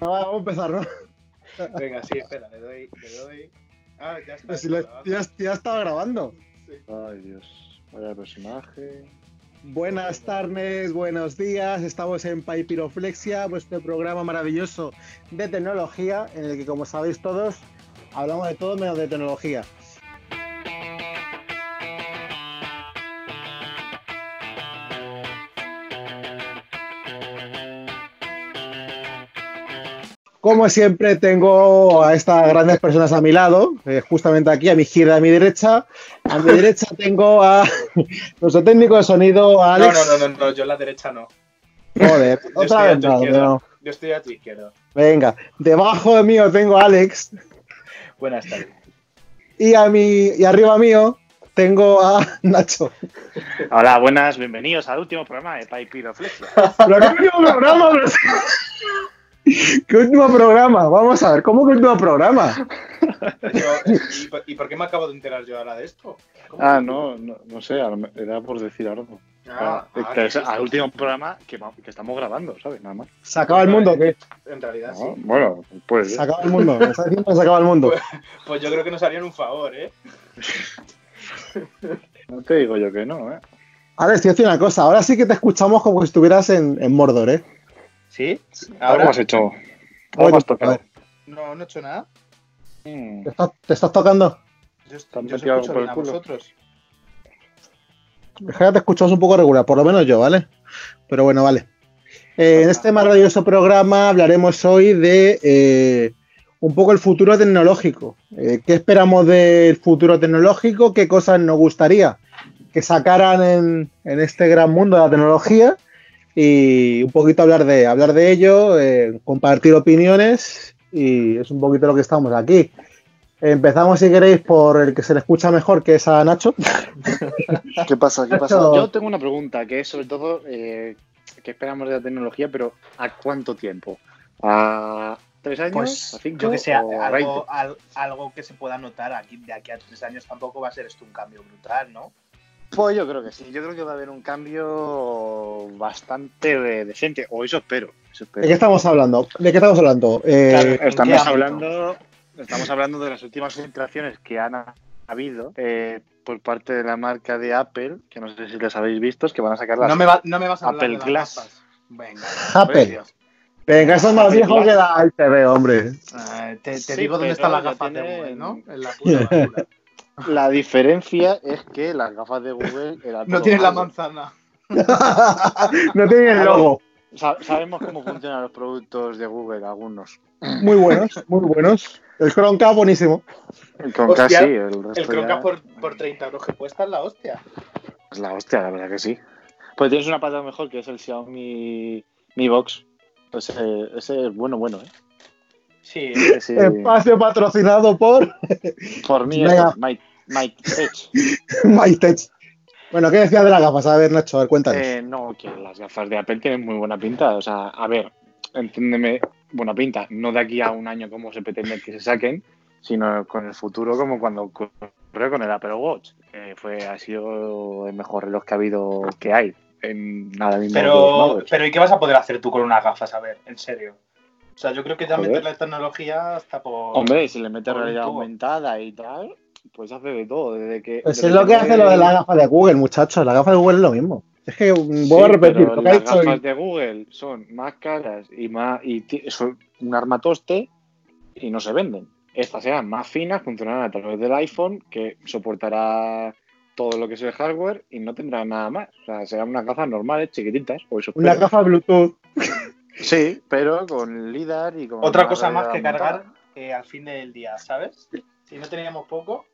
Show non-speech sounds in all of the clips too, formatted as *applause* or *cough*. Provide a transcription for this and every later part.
Vamos a empezar, ¿no? Venga, sí, espera, le doy, le doy. Ah, ya está. Pues si ya, ya estaba grabando. Ay, Dios. Vaya personaje. Buenas tardes, buenos días. Estamos en Paipiroflexia, vuestro programa maravilloso de tecnología, en el que, como sabéis todos, hablamos de todo menos de tecnología. Como siempre, tengo a estas grandes personas a mi lado, eh, justamente aquí, a mi izquierda, a mi derecha. A mi derecha *laughs* tengo a *laughs* nuestro técnico de sonido, a Alex. no, no, no, no, yo a la derecha no. Joder, Yo otra vez no. Yo estoy a tu izquierda. Venga, debajo de mío tengo a Alex Buenas tardes. y a mi y arriba mío tengo a *laughs* Nacho. Hola, buenas, bienvenidos al último programa de Paipiroflexia. Qué último programa. ¿Qué último programa? Vamos a ver, ¿cómo que último programa? Yo- ¿y, por- qué me acabo de enterar yo ahora de esto? Ah, no, no, no sé, era por decir algo. Ah, Ah, ah, que es al último programa que, estamos grabando, ¿sabes? Nada más. ¿Se acaba el mundo o qué? En realidad No, sí. Bueno, pues. Se acaba el mundo. ¿Me estás diciendo que se acaba el mundo? Pues yo creo que nos harían un favor, ¿eh? *laughs* No te digo yo que no, ¿eh? Alex, te voy a decir una cosa. Ahora sí que te escuchamos como si estuvieras en, en Mordor, ¿eh? ¿Sí? Algo ¿Ahora? has hecho. Algo has a tocado. No, no he hecho nada. Mm, ¿te, estás, te estás tocando? Yo, ¿Te han yo algo escucho por el bien a culo? vosotros. Que te escuchamos un poco regular, por lo menos yo, ¿vale? Pero bueno, vale. Eh, en este maravilloso programa hablaremos hoy de eh, un poco el futuro tecnológico. Eh, ¿Qué esperamos del futuro tecnológico? ¿Qué cosas nos gustaría que sacaran en, en este gran mundo de la tecnología? Y un poquito hablar de, hablar de ello, eh, compartir opiniones y es un poquito lo que estamos aquí. Empezamos, si queréis, por el que se le escucha mejor, que es a Nacho. *laughs* ¿Qué pasa? ¿Qué pasa? Nacho. Yo tengo una pregunta que es sobre todo eh, qué esperamos de la tecnología, pero ¿a cuánto tiempo? ¿A tres años? Pues ¿A cinco? yo que sé, o a 20? algo, al- algo que se pueda notar aquí de aquí a tres años tampoco va a ser esto un cambio brutal, ¿no? Pues yo creo que sí, yo creo que va a haber un cambio bastante decente, o eso espero. Eso espero. ¿De qué estamos hablando? ¿De qué estamos hablando? Eh, Claro. ¿En qué Estamos hablando, estamos hablando de las últimas filtraciones que han ha- habido eh, por parte de la marca de Apple, que no sé si las habéis visto, es que van a sacar las No me, va- no me vas a hablar Apple de las Glass. Venga. Apple. Venga, eso es más Apple viejo Glass. que la ITV, hombre. Ah, te te Sí, digo dónde están las gafas de Google, ¿no? En la puta basura. *laughs* La diferencia es que las gafas de Google eran No tienes la malo. manzana. *laughs* no tiene el logo. Sa- Sabemos cómo funcionan los productos de Google, algunos. Muy buenos, muy buenos. El Chromecast buenísimo. Con Hostia, casi el resto El Chromecast ya por, por 30 euros que cuesta es la hostia. es la hostia, la verdad que sí. Pues tienes una pata mejor que es el Xiaomi Mi Box. Ese, ese es bueno, bueno, ¿eh? Sí, Ese- Espacio patrocinado por por mí Mike, Mike. MyTech. Bueno, ¿qué decías de las gafas? A ver, Nacho, a ver, cuéntanos. Eh, no, que las gafas de Apple tienen muy buena pinta. O sea, a ver, entiéndeme, buena pinta. No de aquí a un año como se pretende que se saquen, sino con el futuro como cuando ocurrió con el Apple Watch. Que fue, ha sido el mejor reloj que ha habido, que hay. En nada mismo. pero, pero ¿y qué vas a poder hacer tú con unas gafas? A ver, en serio. O sea, yo creo que ya Joder. meterle tecnología hasta por. Hombre, si le metes realidad aumentada y tal, pues hace de todo. Desde que, Pues desde es lo que hace lo de las gafas de Google, muchachos. Las gafas de Google es lo mismo. Es que mm, voy a repetir pero lo que ha las dicho. gafas de Google son más caras y más y son un armatoste y no se venden. Estas serán más finas, funcionarán a través del iPhone, que soportará todo lo que es el hardware y no tendrá nada más. O sea, serán unas gafas normales, chiquititas, Una espero. gafa Bluetooth. Sí, pero con LIDAR y con Otra cosa más que cargar eh, al fin del día, ¿sabes? Si no teníamos poco.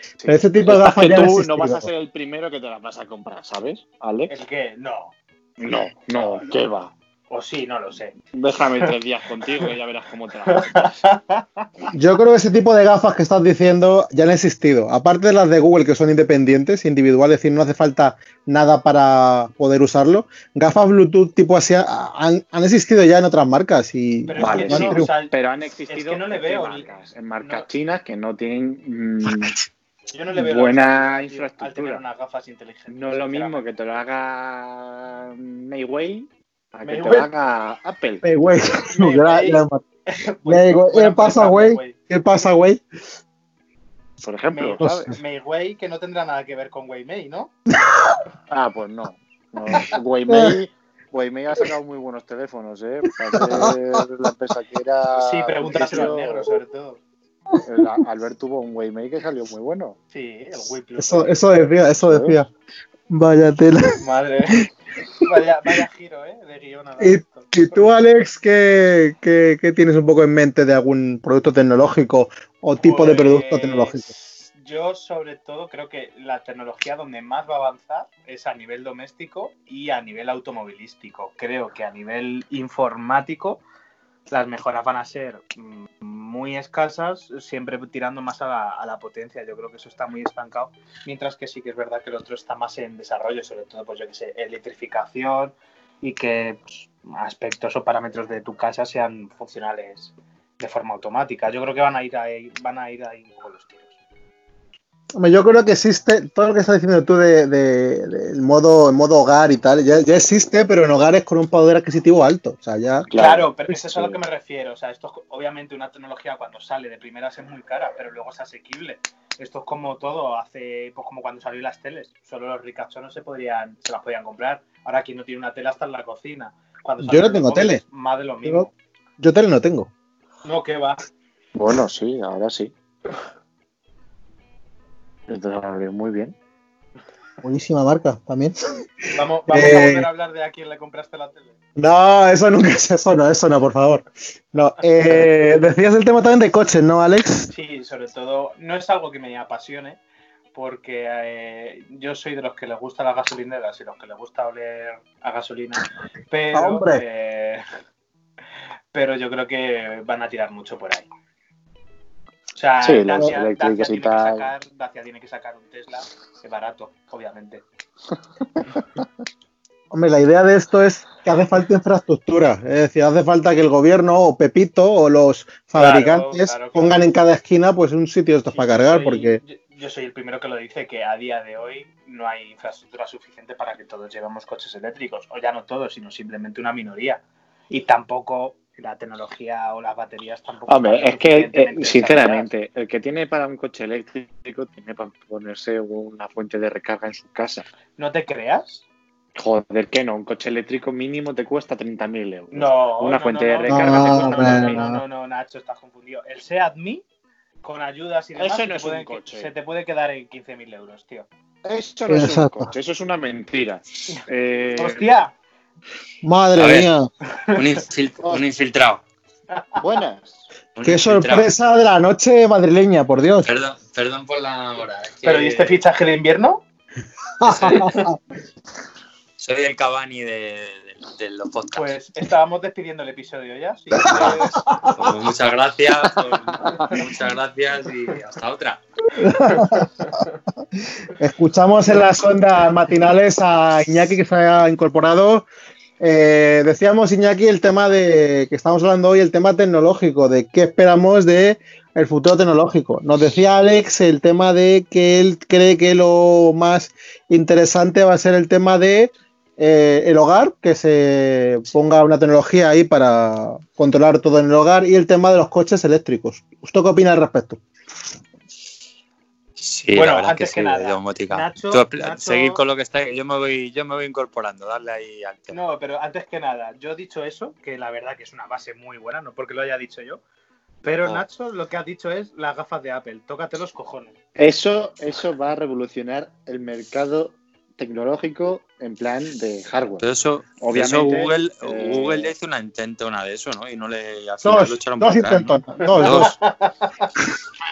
Sí. Pero ese tipo de gafas que no vas a ser el primero que te las vas a comprar, ¿sabes, Alex? ¿El qué? No. No, no, ¿qué va? O sí, no lo sé. Déjame tres días contigo y ya verás cómo te *laughs* Yo creo que ese tipo de gafas que estás diciendo ya han existido. Aparte de las de Google que son independientes, individuales, es decir, no hace falta nada para poder usarlo. Gafas Bluetooth tipo así ha- han, han existido ya en otras marcas y Pero Vale, es que sí. no, o sea, Pero han existido Es que no le en veo qué ni- marcas, en marcas no. chinas que no tienen mm, *laughs* yo no le veo la buena Al infraestructura. tener unas gafas inteligentes. no es lo mismo que te lo haga Mayway A que Me te igual- haga Apple. Eh, güey. Güey, buena ¿Qué pasa, por güey? ¿Qué pasa, güey? Por ejemplo, ¿sabes? Meiwei, que no tendrá nada que ver con Weimei, ¿no? *laughs* Ah, pues no. no. Weimei, Weimei ha sacado muy buenos teléfonos, ¿eh? Para ser *laughs* la empresa que era. sí, pregúntaselo al negro, sobre todo. el- Albert tuvo un Weimei que salió muy bueno. Sí, el Wii Plus. Eso, eso decía, eso decía. Vaya tela. Madre. *laughs* Vaya, vaya giro, ¿eh? De guion a Y-. ¿Y tú, Alex, qué, qué- qué tienes un poco en mente de algún producto tecnológico o tipo de producto Pues, tecnológico? Yo, sobre todo, creo que la tecnología donde más va a avanzar es a nivel doméstico y a nivel automovilístico. Creo que a nivel informático las mejoras van a ser mm, muy escasas, siempre tirando más a la, a la potencia. Yo creo que eso está muy estancado. Mientras que sí que es verdad que el otro está más en desarrollo, sobre todo, pues yo que sé, electrificación y que pues, aspectos o parámetros de tu casa sean funcionales de forma automática. Yo creo que van a ir ahí, van a ir ahí con los tiros. Hombre, Yo creo que existe, todo lo que estás diciendo tú de, de- del modo, el modo hogar y tal, ya, ya existe, pero en hogares con un poder adquisitivo alto. O sea, ya. Claro, pero es eso a lo que me refiero. O sea, esto es obviamente una tecnología cuando sale de primeras es muy cara, pero luego es asequible. Esto es como todo, hace, pues como cuando salió las teles. Solo los ricachones se podrían, se las podían comprar. Ahora quien no tiene una tele está en la cocina. Cuando Yo salieron no tengo móviles, tele. Más de lo mismo. Yo tele no tengo. No, que va. Bueno, sí, ahora sí. Entonces, muy bien. Buenísima marca también. Vamos, vamos a Eh. volver a hablar de a quién le compraste la tele. No, eso nunca es eso, no, eso no, por favor. No, eh, *laughs* decías el tema también de coches, ¿no, Alex? Sí, sobre todo, no es algo que me apasione, porque eh, yo soy de los que les gusta las gasolineras y los que les gusta oler a gasolina, pero, ¡Hombre! eh, *laughs* pero yo creo que van a tirar mucho por ahí. O sea, Sí, Dacia, Dacia tiene que tal. sacar, Dacia tiene que sacar un Tesla, que barato, obviamente. *laughs* Hombre, la idea de esto es que hace falta infraestructura. Es decir, hace falta que el gobierno o Pepito o los fabricantes claro, claro. pongan en cada esquina pues un sitio de estos Sí, para cargar, soy- porque Yo, yo soy el primero que lo dice, que a día de hoy no hay infraestructura suficiente para que todos llevemos coches eléctricos, o ya no todos, sino simplemente una minoría. Y tampoco la tecnología o las baterías tampoco. Hombre, es que, eh, sinceramente, el que tiene para un coche eléctrico tiene para ponerse una fuente de recarga en su casa. ¿No te creas? Joder, que no, un coche eléctrico mínimo te cuesta 30.000 euros. No. Una no, fuente no, de recarga No, te no, cuesta no, 30.000. no, no, no, Nacho, estás confundido. El Seat Me, con ayudas y demás, Eso se no te es un puede- coche. se te puede quedar en 15.000 euros, tío. Eso no es un coche, eso es una mentira. Eh, ¡Hostia! Madre ver. mía, Un, infil- un infiltrado. buenas. Un qué infiltrado. sorpresa de la noche madrileña, por Dios. Perdón, perdón por la hora. es que ¿Pero y este fichaje de invierno? *laughs* Soy el Cavani de, de- de los podcasts. Pues estábamos despidiendo el episodio ya. Quieres- Pues muchas gracias, *laughs* pues, muchas gracias y hasta otra. Escuchamos en las ondas matinales a Iñaki que se ha incorporado. Eh, decíamos, Iñaki, el tema de que estamos hablando hoy, el tema tecnológico, de qué esperamos de el futuro tecnológico. Nos decía Alex el tema de que él cree que lo más interesante va a ser el tema de eh, el hogar, que se ponga una tecnología ahí para controlar todo en el hogar, y el tema de los coches eléctricos. ¿Usted qué opina al respecto? Sí, Bueno, la verdad antes que, que sí, nada, domótica. Nacho- Tú, apl- Nacho- Seguid con lo que está. Yo me voy, yo me voy incorporando, darle ahí al tema. No, pero antes que nada, yo he dicho eso, que la verdad que es una base muy buena, no porque lo haya dicho yo. Pero Oh. Nacho lo que ha dicho es las gafas de Apple. Tócate los cojones. Eso, eso va a revolucionar el mercado tecnológico en plan de hardware. Pero eso, Obviamente, eso Google, eh, Google le hizo una intenta una de eso, ¿no? Y no le al final lo Dos, echaron dos para. Dos, dos. *laughs*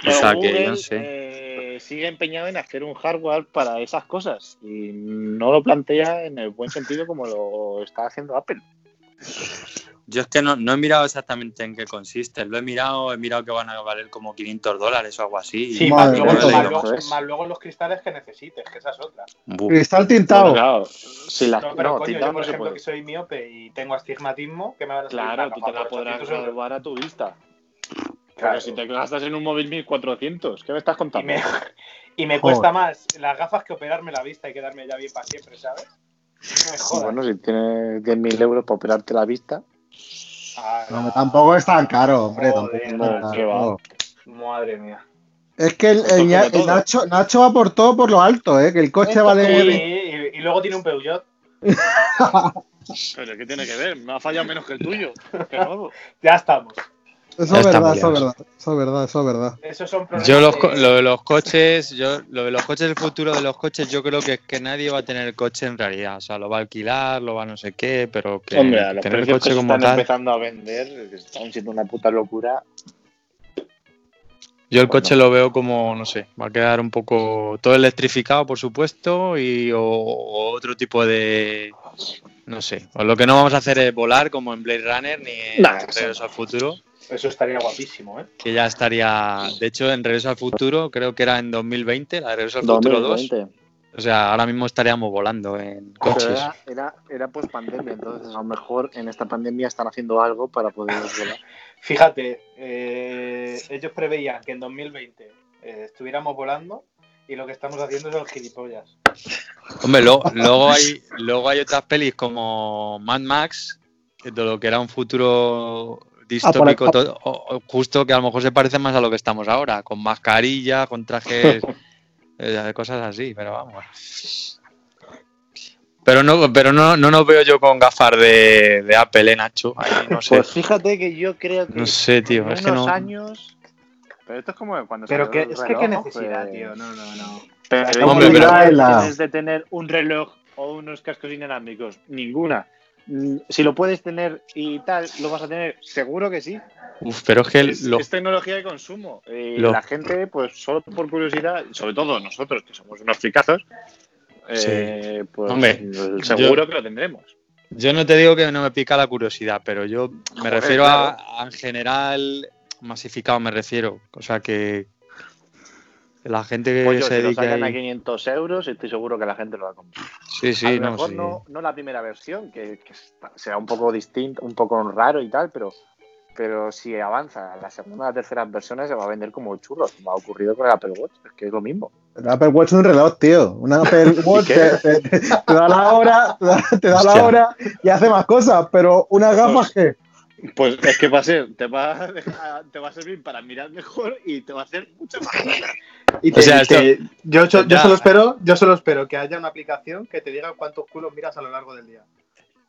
O sea que Google, yo no sé. eh, sigue empeñado en hacer un hardware para esas cosas y no lo plantea en el buen sentido como lo está haciendo Apple. Yo es que no, no he mirado exactamente en qué consiste. Lo he mirado, he mirado que van a valer como 500 dólares o algo así. Sí, y más luego, más más. los cristales que necesites, que esa es otra. Bu. Cristal tintado. Claro, si las No, pero no, coño, tintado yo por no ejemplo que soy miope y tengo astigmatismo, que me van a salir Claro, tú te la podrás 800 euros. graduar a tu vista. Claro. Pero si te gastas en un móvil 1400, ¿qué me estás Y contando? me, *laughs* y me cuesta más las gafas que operarme la vista y quedarme ya bien para siempre, ¿sabes? Me jodas. Bueno, si tienes 10.000 euros para operarte la vista, No, tampoco es tan caro, hombre. Joder, tampoco es tan no, caro. qué va. Madre mía. Es que el, el el Nacho, Nacho va por todo por lo alto, ¿eh? Que el coche Esto vale. y, y luego tiene un Peugeot. *laughs* Pero ¿qué tiene que ver? Me ha fallado menos que el tuyo. *laughs* Ya estamos. Eso es verdad, eso es verdad. Eso es verdad, eso es verdad. Esos son. Yo los, lo de los coches, yo lo de los coches, el futuro de los coches, yo creo que es que nadie va a tener coche en realidad. O sea, lo va a alquilar, lo va a no sé qué, pero que Hombre, a los tener precios que coche se como están tal. empezando a vender, que están siendo una puta locura. Yo el Bueno. coche lo veo como, no sé, va a quedar un poco todo electrificado, por supuesto, y o, o otro tipo de, no sé, o lo que no vamos a hacer es volar como en Blade Runner ni en Nah, Regreso al Futuro, Eso estaría guapísimo, ¿eh? que ya estaría, de hecho, en Regreso al Futuro, creo que era en 2020, la de Regreso al Futuro 2, 2020. o sea, ahora mismo estaríamos volando en Pero coches. era, era, era post pandemia, entonces a lo mejor en esta pandemia están haciendo algo para poder *laughs* volar. Fíjate, eh, ellos preveían que en 2020 eh, estuviéramos volando y lo que estamos haciendo es el gilipollas. Hombre, lo- luego, hay, luego hay otras pelis como Mad Max, que de lo que era un futuro distópico, Ah, todo- o- o justo que a lo mejor se parece más a lo que estamos ahora, con mascarilla, con trajes, *laughs* eh, cosas así, pero vamos. Pero no, pero no, no nos veo yo con gafas de, de Apple, ¿eh, Nacho? Ahí no sé. Pues fíjate que yo creo que No sé, tío, en es que unos no- años. Pero esto es como cuando Pero que, es que qué reloj, necesidad, pues- tío. No, no, no. Pero Hombre, ¿qué pero- tienes de tener un reloj o unos cascos inalámbricos? Ninguna. Mm, Si lo puedes tener y tal, ¿lo vas a tener? Seguro que sí. Uf, pero es que Es, lo- es tecnología de consumo. Y Lo- la gente, pues solo por curiosidad, sobre todo nosotros que somos unos fricazos, eh, pues Hombre, seguro que lo tendremos. Yo no te digo que no me pica la curiosidad, pero yo me Joder, refiero claro. a, a en general masificado, me refiero. O sea que la gente que Pues yo, se si lo dedica sacan a ahí- 500 euros, estoy seguro que la gente lo va a comprar. Sí, a sí, lo no, mejor sí. no, no la primera versión, que, que sea un poco distinto, un poco raro y tal, pero, pero si avanza la segunda o la tercera versiones se va a vender como churros, como ha ocurrido con el Apple Watch, es que es lo mismo. El Apple Watch es un reloj, tío. Un Apple *laughs* Watch te, te- te da la hora, te da, te da la hora y hace más cosas, pero unas gafas que. Pues es que va a ser, te va a, dejar- te va a servir para mirar mejor y te va a hacer mucho más. Y O sea, esto- yo, yo, solo espero, yo solo espero que haya una aplicación que te diga cuántos culos miras a lo largo del día.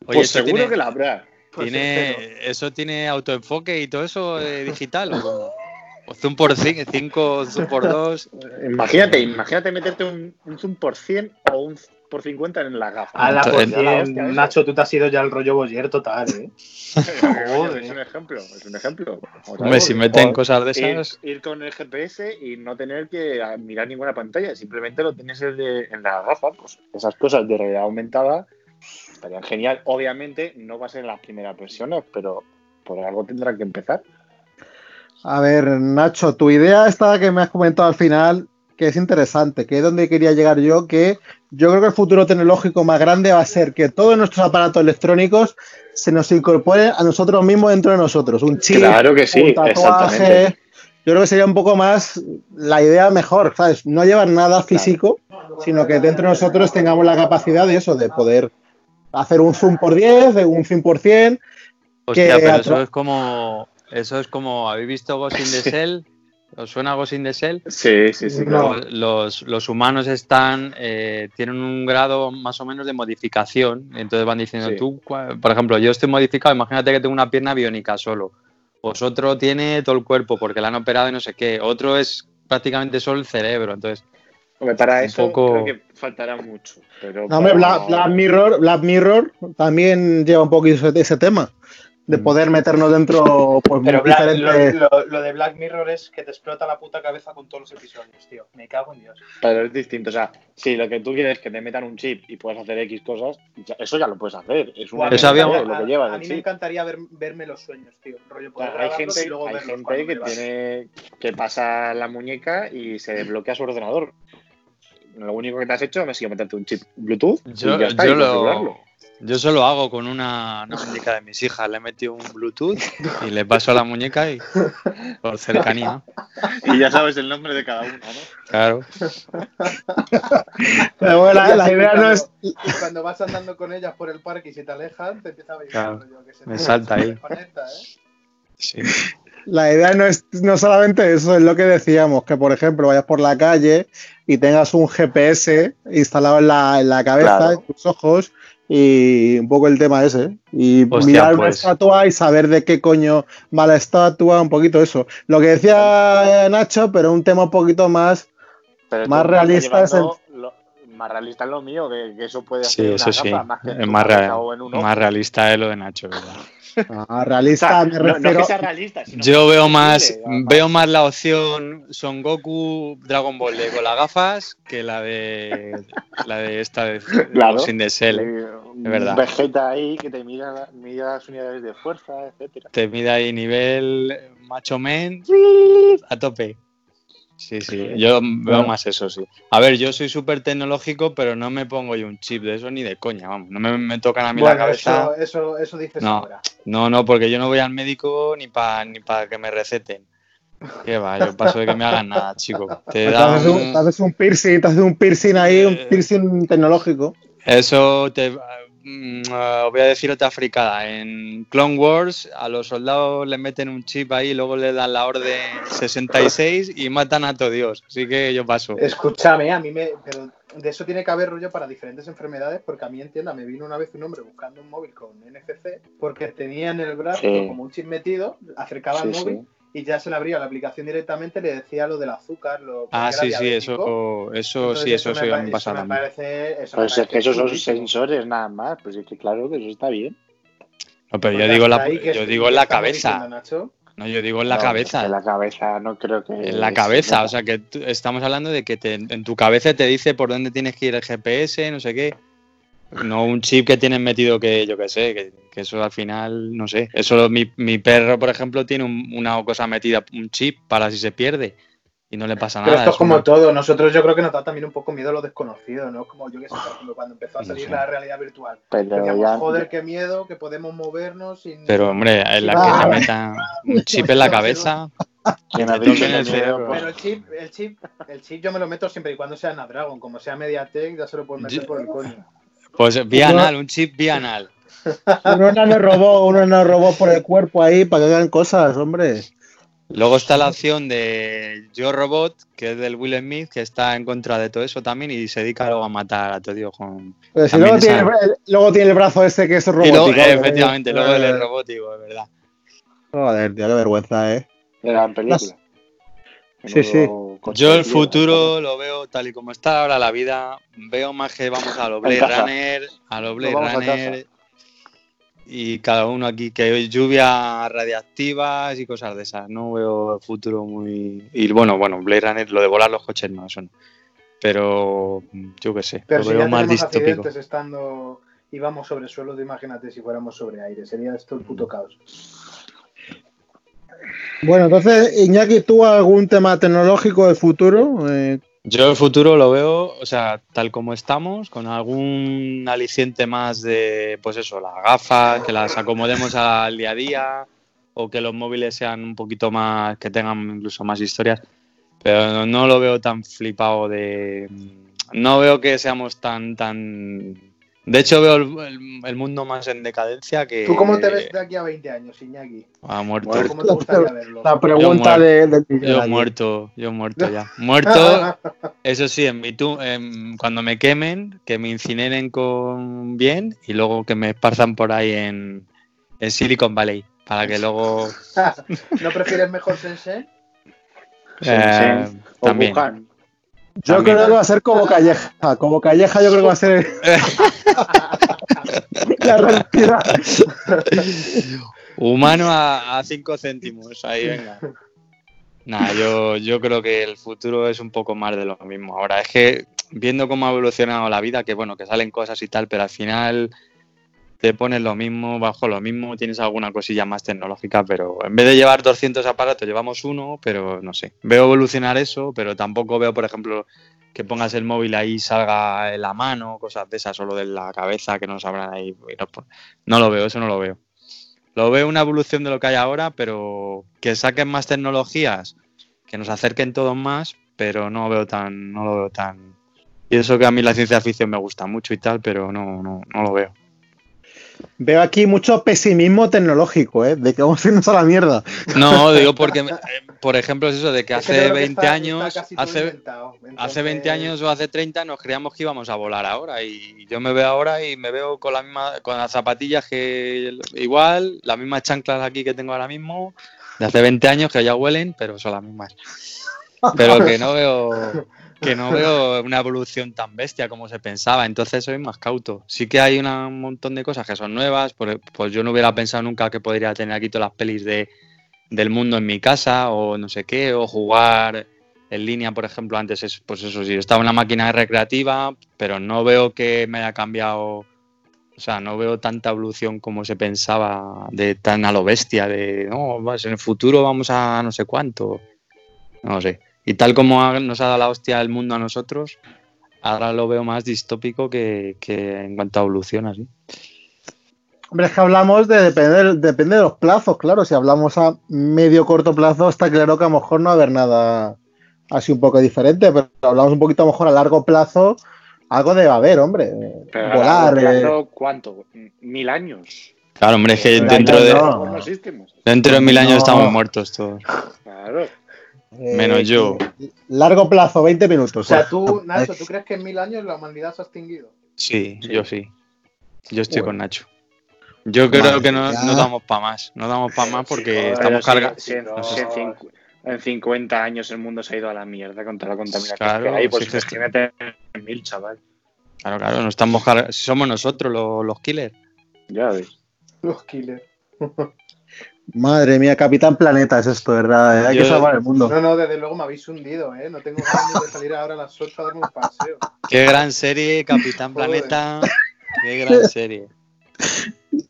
Oye, pues seguro tiene, que la habrá. Pues tiene- espero. ¿eso tiene autoenfoque y todo eso eh, digital? ¿O zoom por 5, zoom por 2? Imagínate, imagínate meterte un, un zoom por 100 o un por 50 en la gafa. A la por Entonces- cien, hostia, eso. Nacho, tú te has ido ya al rollo Boyer total, ¿eh? *laughs* Es un ejemplo, es un ejemplo. Hombre, si meten cosas de esas... ir con el GPS y no tener que mirar ninguna pantalla, simplemente lo tienes en la gafa. Pues esas cosas de realidad aumentada estarían genial. Obviamente no va a ser en las primeras versiones, pero por algo tendrán que empezar. A ver, Nacho, tu idea esta que me has comentado al final, que es interesante, que es donde quería llegar yo, que yo creo que el futuro tecnológico más grande va a ser que todos nuestros aparatos electrónicos se nos incorporen a nosotros mismos dentro de nosotros. Un chip, Claro que sí, un tatuaje. exactamente. Yo creo que sería un poco más la idea mejor, ¿sabes? No llevar nada físico, sino que dentro de nosotros tengamos la capacidad de eso, de poder hacer un zoom por 10, de un zoom por 100. Hostia, que pero eso es como... Eso es como... ¿Habéis visto Ghost in the? *laughs* ¿Os suena Ghost in the Shell? Sí, sí, sí. Claro. Los, los humanos están eh, tienen un grado más o menos de modificación. Entonces van diciendo, Sí. tú, por ejemplo, yo estoy modificado, imagínate que tengo una pierna biónica solo. Pues otro tiene todo el cuerpo porque la han operado y no sé qué. Otro es prácticamente solo el cerebro. Entonces, Hombre, para un eso poco- creo que faltará mucho. Pero No, hombre, para- Black, Black Mirror, Black Mirror también lleva un poquito ese, ese tema, de Mm. poder meternos dentro pues, Pero Black- diferentes... lo, lo- lo de Black Mirror es que te explota la puta cabeza con todos los episodios, tío. Me cago en Dios. Pero es distinto. O sea, si lo que tú quieres es que te metan un chip y puedas hacer X cosas, ya- eso ya lo puedes hacer. Es una Eso había- encantaría- lo que a- lleva a, mí me encantaría ver- verme los sueños, tío. Rollo, poder hay gente, y luego hay gente que tiene que pasa la muñeca y se desbloquea su ordenador. Lo único que te has hecho ha sido meterte un chip Bluetooth yo, y ya está, yo y lo. Yo solo hago con una, una muñeca de mis hijas. Le he metido un Bluetooth y le paso a la muñeca y por cercanía. Y ya sabes el nombre de cada uno, ¿no? Claro. Pero bueno, la, la idea no es. Y cuando vas andando con ellas por el parque y se te alejan, te empieza a ver Claro, yo que se me salta ahí. ¿eh? Sí. La idea no es no solamente eso, es lo que decíamos, que por ejemplo vayas por la calle y tengas un GPS instalado en la, en la cabeza, Claro. en tus ojos, y un poco el tema ese. Y Hostia, mirar una pues. estatua y saber de qué coño va la estatua, un poquito eso. Lo que decía Nacho, pero un tema un poquito más. Pero Más realista es llevando lo- más realista es lo mío, que, que eso puede Sí, hacer eso una sí. gafa, más que en Es más, real- más realista es lo de Nacho, ¿verdad? Ah, O realista, sea, me no, no es refiero. que sea realista, sino Yo veo más, veo más la opción Son Goku Dragon Ball de con las gafas que la de la de esta de Claro. sin de Cell. Un es verdad. Vegeta ahí que te mira, mira las unidades de fuerza, etcétera. Te mide ahí nivel macho men a tope. Sí, sí, yo veo más eso, sí. A ver, yo soy súper tecnológico, pero no me pongo yo un chip de eso ni de coña, vamos. No me, me tocan a mí la Bueno, cabeza. eso, eso, eso dices No. ahora. No, no, porque yo no voy al médico ni para ni pa que me receten. ¿Qué va? Yo paso de que me hagan nada, chico. Te Te haces, un, un piercing, te haces un piercing ahí, un Eh. piercing tecnológico. Eso te mm, os voy a decir otra fricada. En Clone Wars a los soldados les meten un chip ahí, luego le dan la orden 66 y matan a todo Dios. Así que yo paso. Escúchame, a mí me. Pero de eso tiene que haber rollo para diferentes enfermedades, porque a mí entienda, me vino una vez un hombre buscando un móvil con NFC, porque tenía en el brazo Sí. como un chip metido, acercaba Sí, el móvil sí. Y ya se le abría la aplicación directamente, le decía lo del azúcar, lo Ah, sí, sí, eso, eso Entonces, sí, eso, me sí me, pa- pasa eso me parece. Eso me Pues es parece que esos son sensores nada más, pues es que claro que eso está bien. No, pero Pues yo digo, la, yo es- digo en la cabeza. diciendo. No, yo digo en la No, cabeza. En la cabeza no creo que. En la es- cabeza, o sea que tú- estamos hablando de que te- en tu cabeza te dice por dónde tienes que ir el GPS, no sé qué. No un chip que tienes metido que yo qué sé, que, que eso al final, no sé. Eso mi, mi perro, por ejemplo, tiene un- una cosa metida, un chip para si se pierde y no le pasa Pero nada. esto es como una- todo. Nosotros yo creo que nos da también un poco miedo a lo desconocido, ¿no? Como yo que sé, por ejemplo, cuando empezó a No salir sé. la realidad virtual. Pero Decíamos, ya. joder, qué miedo, que podemos movernos sin... Pero hombre, en la que Ah. te metan un chip en la *laughs* cabeza, ¿quién ha te dicho toquen que el cerebro. Pero el chip, el chip, el chip yo me lo meto siempre y cuando sea Snapdragon, como sea Mediatek, ya se lo puedo meter Yo- por el coño. Pues bianal, un chip bianal. Unos nanorobot, unos nanorobot por el cuerpo ahí para que hagan cosas, hombre. Luego está la opción de Yo Robot, que es del Will Smith, que está en contra de todo eso también y se dedica luego a matar a todo Dios con... Pero si También luego, tiene, luego tiene el brazo este que es Y robótico. luego, ¿eh? efectivamente, luego él es Eh, robótico, es verdad. Joder, tío, qué vergüenza, ¿eh? De la película. Sí, sí. Yo el futuro lo veo tal y como está ahora la vida. Veo más que vamos a los Blade. Runner, a los Blade Runner y cada uno aquí que hay lluvias radiactivas y cosas de esas. No veo el futuro muy. Y bueno, bueno, Blade Runner, lo de volar los coches no, eso no. Pero yo qué sé, Pero lo si veo ya más distópico. estando y vamos sobre suelo, imagínate si fuéramos sobre aire. Sería esto el puto caos. Bueno, entonces, Iñaki, ¿tú algún tema tecnológico del futuro? Eh, Yo el futuro lo veo, o sea, tal como estamos, con algún aliciente más de, pues eso, las gafas, que las acomodemos al día a día, o que los móviles sean un poquito más, que tengan incluso más historias, pero no, lo veo tan flipado de... No veo que seamos tan, tan... De hecho, veo el, el- el mundo más en decadencia que... ¿Tú cómo te ves de aquí a 20 años, Iñaki? Ha muerto. Muerto. ¿Cómo te gustaría verlo? la pregunta Yo de, del Yo muerto, yo muerto ya. *laughs* Muerto, *laughs* Eso sí, en mi tu- em, cuando me quemen, que me incineren con bien y luego que me esparzan por ahí en, en Silicon Valley, para que luego *laughs* ¿No prefieres mejor Sensei? eh, O también. Yo También. creo que va a ser como Calleja. Como Calleja, yo creo que va a ser *laughs* la realidad. Humano a 5 céntimos, ahí venga. Nada, yo, yo creo que el futuro es un poco más de lo mismo. Ahora es que viendo cómo ha evolucionado la vida, que bueno, que salen cosas y tal, pero al final te pones lo mismo, bajo lo mismo, tienes alguna cosilla más tecnológica, pero en vez de llevar 200 aparatos, llevamos uno, pero no sé. Veo evolucionar eso, pero tampoco veo, por ejemplo, que pongas el móvil ahí y salga en la mano, cosas de esas, solo de la cabeza, que no sabrán ahí. No lo veo, eso no lo veo. Lo veo una evolución de lo que hay ahora, pero que saquen más tecnologías, que nos acerquen todos más, pero no veo tan, no lo veo tan. Y eso que a mí la ciencia ficción me gusta mucho y tal, pero no, no, no lo veo. Veo aquí mucho pesimismo tecnológico, ¿eh? De que vamos a irnos a la mierda. No, *laughs* digo porque, eh, por ejemplo, es eso de que hace 20 años, hace, hace 20 años o hace 30 nos creíamos que íbamos a volar ahora y yo me veo ahora y me veo con la misma, con las zapatillas que igual, las mismas chanclas aquí que tengo ahora mismo, de hace 20 años que ya huelen, pero son las mismas. *laughs* Pero que no veo, que no veo una evolución tan bestia como se pensaba, entonces soy más cauto. Sí que hay un montón de cosas que son nuevas, pues, yo no hubiera pensado nunca que podría tener aquí todas las pelis de, del mundo en mi casa o no sé qué, o jugar en línea, por ejemplo, antes es, pues eso sí, estaba en una máquina recreativa, pero no veo que me haya cambiado, o sea, no veo tanta evolución como se pensaba de tan a lo bestia, de, no, en el futuro vamos a no sé cuánto, no sé. Y tal como nos ha dado la hostia el mundo a nosotros, ahora lo veo más distópico que, en cuanto a evolución así. Hombre, es que hablamos de depender, depende de los plazos, claro. Si hablamos a medio corto plazo, está claro que a lo mejor no va a haber nada así un poco diferente, pero hablamos un poquito a lo mejor a largo plazo, algo debe haber, hombre. Volar. Eh. ¿Cuánto? ¿Mil años? Claro, hombre, es que dentro de, dentro de mil años estamos muertos todos. Claro. Menos yo. Eh, largo plazo, 20 minutos. O sea, tú, Nacho, ¿tú crees que en mil años la humanidad se ha extinguido? Sí, yo sí. Yo estoy con Nacho. Yo creo que no, damos para más. No damos para más porque estamos cargados. en 50 años el mundo se ha ido a la mierda con toda la contaminación claro, que hay. Pues en mil, chaval. Claro, claro, no estamos Somos nosotros los, los killers. Ya ves. Los killers. *laughs* Madre mía, Capitán Planeta es esto, ¿verdad? Hay que salvar el mundo. No, no, desde luego me habéis hundido, ¿eh? No tengo ganas de salir ahora a las 8 a darme un paseo. Qué gran serie, Capitán Planeta. Qué gran *laughs* serie.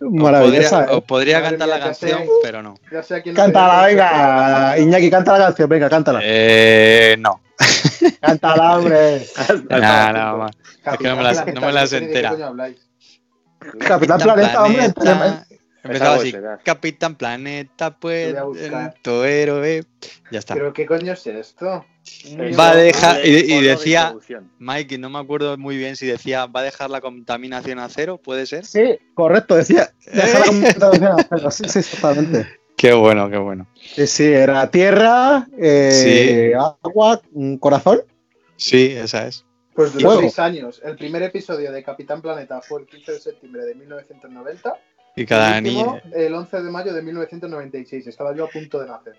Maravillosa. Os podría, cantar la canción, pero no. Ya sé a quién cántala, venga. Iñaki, canta la canción, venga, cántala. Eh, no. *laughs* cántala, hombre. no, no, Es que no me la, no me las entera. Capitán, Planeta, hombre. Empezaba así, Capitán Planeta, pues, tu héroe. Ya está. ¿Pero qué coño es esto? Va a dejar, y, decía, Mike, no me acuerdo muy bien si decía, ¿va a dejar la contaminación a cero? ¿Puede ser? Sí, correcto, decía, *laughs* dejar la contaminación a cero. Sí, sí, exactamente. Qué bueno, qué bueno. Sí, sí, era tierra, eh, agua, corazón. Sí, esa es. Pues duró seis años. El primer episodio de Capitán Planeta fue el 15 de septiembre de 1990 y cada niño. El 11 de mayo de 1996. Estaba yo a punto de nacer.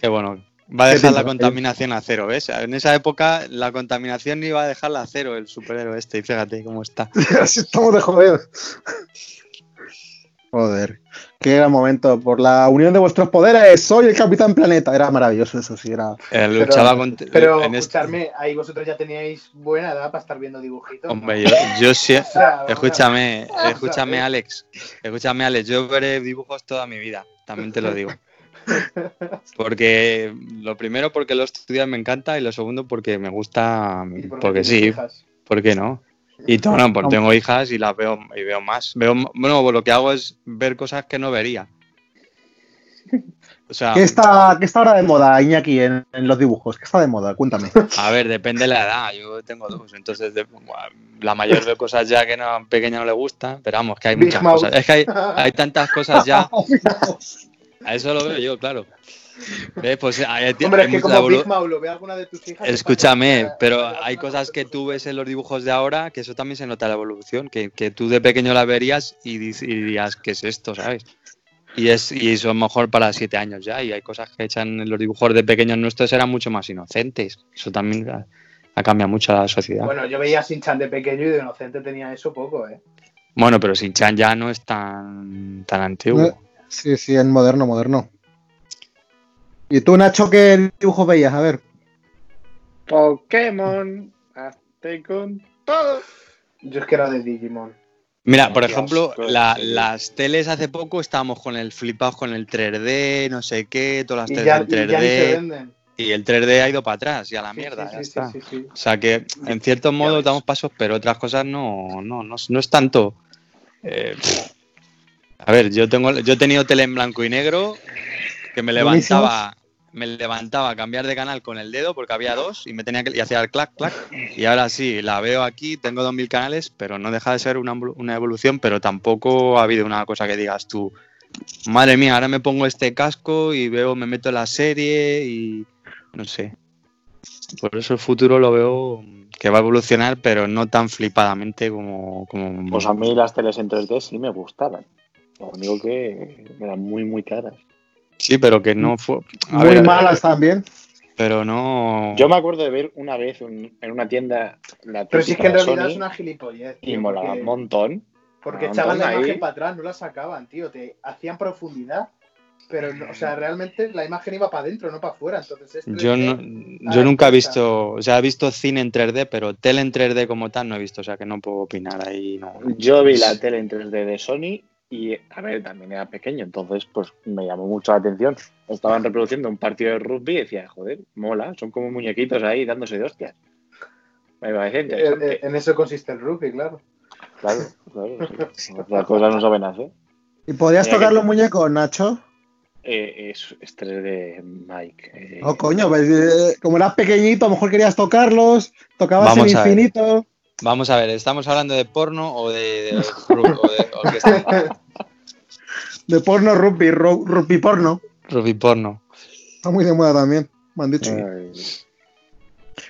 Qué bueno. Va a dejar la contaminación a cero, ¿ves? En esa época la contaminación iba a dejarla a cero el superhéroe este. Y fíjate cómo está. *laughs* Así estamos de joder. Joder. Qué gran momento. Por la unión de vuestros poderes, soy el Capitán Planeta. Era maravilloso eso, sí, era. Eh, luchaba con. Pero, en este- escucharme, ahí vosotros ya teníais buena edad para estar viendo dibujitos. Hombre, yo, yo sí. *laughs* escúchame, *laughs* escúchame, Alex. Escúchame, Alex. Yo veré dibujos toda mi vida. También te lo digo. *laughs* Porque lo primero porque lo estudiar me encanta y lo segundo porque me gusta, porque sí, ¿por qué no? Y no, pues tengo hijas y las veo y veo más. Veo, bueno, pues lo que hago es ver cosas que no vería. O sea, ¿Qué, está, ¿Qué está ahora de moda, Iñaki, en, en, los dibujos? ¿Qué está de moda? Cuéntame. A ver, depende de la edad. Yo tengo dos. Entonces, la mayor de cosas ya que no, pequeña no le gustan. Pero vamos, que hay muchas cosas. Es que hay, hay tantas cosas ya. *laughs* A eso lo veo yo, claro. Pues, Hombre, es que como Big lo ve alguna de tus hijas. Escúchame, pero hay cosas que tú ves en los dibujos de ahora que eso también se nota la evolución, que, que tú de pequeño la verías y, dirías, ¿qué es esto? ¿Sabes? Y, es, y eso es mejor para siete años ya, y hay cosas que echan en los dibujos de pequeños nuestros eran mucho más inocentes. Eso también ha, cambiado mucho la sociedad. Bueno, yo veía Sin Chan de pequeño y de inocente tenía eso poco, ¿eh? Bueno, pero Sin Chan ya no es tan, tan antiguo. Sí, sí, es moderno, moderno. ¿Y tú, Nacho, qué dibujo veías? A ver. Pokémon, hazte con todo. Yo es que era de Digimon. Mira, por ejemplo, la- las teles hace poco estábamos con el flipados con el 3D, no sé qué, todas las teles ya, se 3D. venden. Y el 3D ha ido para atrás y a la Sí, mierda, sí, ya sí, está. sí, sí, sí. O sea que en ciertos modos ves. damos pasos, pero otras cosas no, no, no, no es tanto. eh, a ver, yo tengo, yo he tenido tele en blanco y negro que me levantaba, me levantaba a cambiar de canal con el dedo porque había dos y me tenía que y hacía el clac clac y ahora sí la veo aquí, tengo 2000 canales, pero no deja de ser una, una evolución, pero tampoco ha habido una cosa que digas tú, madre mía, ahora me pongo este casco y veo, me meto en la serie y no sé. Por eso el futuro lo veo que va a evolucionar, pero no tan flipadamente como. como Pues a mí las teles en 3D sí me gustaban. Lo único que eran muy, muy caras. Sí, pero que no fue. a Muy ver, malas también. Pero no. Yo me acuerdo de ver una vez un- en una tienda la Pero si es que en realidad Sony es una gilipollez. y molaba porque- un montón. Porque Ah, echaban la imagen para atrás, no la sacaban, tío. Te hacían profundidad. Pero, no- o sea, realmente la imagen iba para adentro, no para afuera. Entonces es Yo, 3D. no- yo nunca he visto. O sea, he visto cine en 3D, pero tele en 3D como tal no he visto. O sea, que no puedo opinar ahí. No. Yo vi la tele en 3D de Sony y, a ver, también era pequeño, entonces pues me llamó mucho la atención. Estaban reproduciendo un partido de rugby y decía, joder, mola, son como muñequitos ahí dándose de hostias. Me parecía Eh, interesante. eh, En eso consiste el rugby, claro. Claro, claro. sí. Otras cosas no saben hacer. ¿Y podrías Mira tocar que- los muñecos, Nacho? Eh, es, es 3D Mike. eh, Oh, coño, pues, eh, como eras pequeñito, a lo mejor querías tocarlos, tocabas Vamos el a ver. infinito. Vamos a ver, ¿estamos hablando de porno o de. de- ru- o de orquesta? *laughs* De porno rugby, ru- rugby porno. Rugby porno. Está muy de moda también, me han dicho. ay,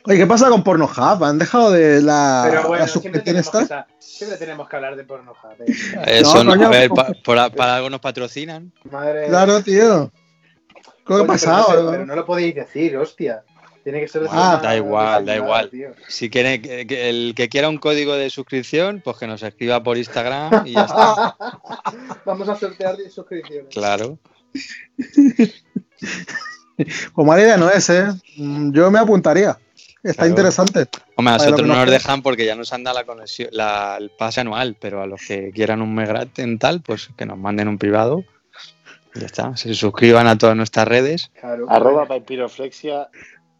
Oye, ¿qué pasa con Pornhub? ¿Han dejado de la, Pero bueno, la siempre suscripción tenemos, que, esta? sa- siempre tenemos que hablar de Pornhub. eh. Eso no, coño, a ver, pa- por- para algo nos patrocinan. Madre Claro, tío. ¿Qué ha pasado? Pero no, sé, pero no lo podéis decir, hostia. Tiene que ser de Ah, da igual, da igual. tío. Si quiere, que- que el que quiera un código de suscripción, pues que nos escriba por Instagram y ya está. *laughs* Vamos a sortear 10 suscripciones. Claro. Pues mala idea no es, ¿eh? Mm, Yo me apuntaría. Está Claro. interesante. Hombre, a nosotros no nos dejan porque ya nos han dado la conexión, la- el pase anual, pero a los que quieran un megrat en tal, pues que nos manden un privado. Ya está. Se suscriban a todas nuestras redes. Claro. Arroba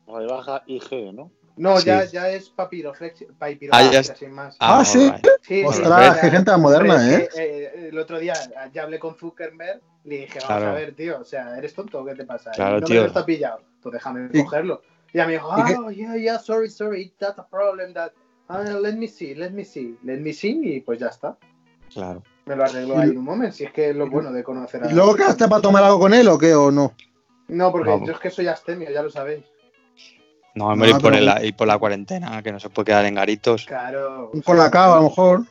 papiroflexia, baja IG, ¿no? No, Sí. ya, ya es papiroflexia, papiroflexia, Ah, ya sin más. Ah, sí. alright. Sí, Ostras, sí, qué gente tan moderna, hombre, ¿eh? eh, El otro día ya hablé con Zuckerberg y le dije, vamos Claro. a ver, tío, o sea, ¿eres tonto o qué te pasa? Claro, no tío. me lo está pillado. Pues déjame Y- cogerlo. Y ya me dijo, ¿Y qué- oh, yeah, yeah, sorry, sorry, that's a problem, that... ah, let me see, let me see, let me see, y pues ya está. Claro. Me lo arregló ahí en un momento, si es que es lo bueno de conocer a... ¿Y luego quedaste para tomar algo con él o qué? ¿O no? No, porque Vamos. yo es que soy astemio, ya lo sabéis. No, hombre, No, y, por el- y por la cuarentena, que no se puede quedar en garitos. Claro. Un colacao, a lo mejor.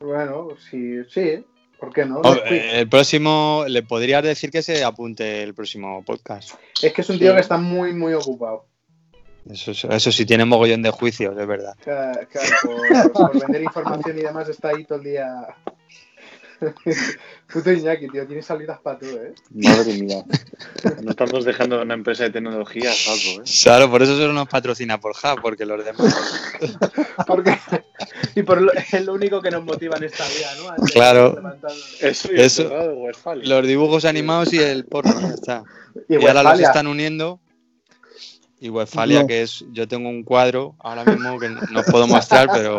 Bueno, sí, sí, ¿por qué no? El próximo, le podrías decir que se apunte el próximo podcast. Es que es un tío sí. que está muy, muy ocupado. Eso, eso sí, tiene mogollón de juicios, es verdad. Claro, claro, por, por vender información y demás está ahí todo el día. *laughs* Puto Iñaki, tío, tienes salidas para todo, ¿eh? Madre mía. *laughs* No estamos dejando una empresa de tecnología salvo, ¿eh? Claro, por eso solo nos patrocina por Hub, porque los demás. *laughs* Porque, y por lo, es lo único que nos motiva en esta vida, ¿no? A Claro. Eso, Eso-. Los dibujos animados y el porno, ya está. Y, Y, ahora los están uniendo. Y Westfalia, No. que es. Yo tengo un cuadro ahora mismo que no os puedo mostrar, pero.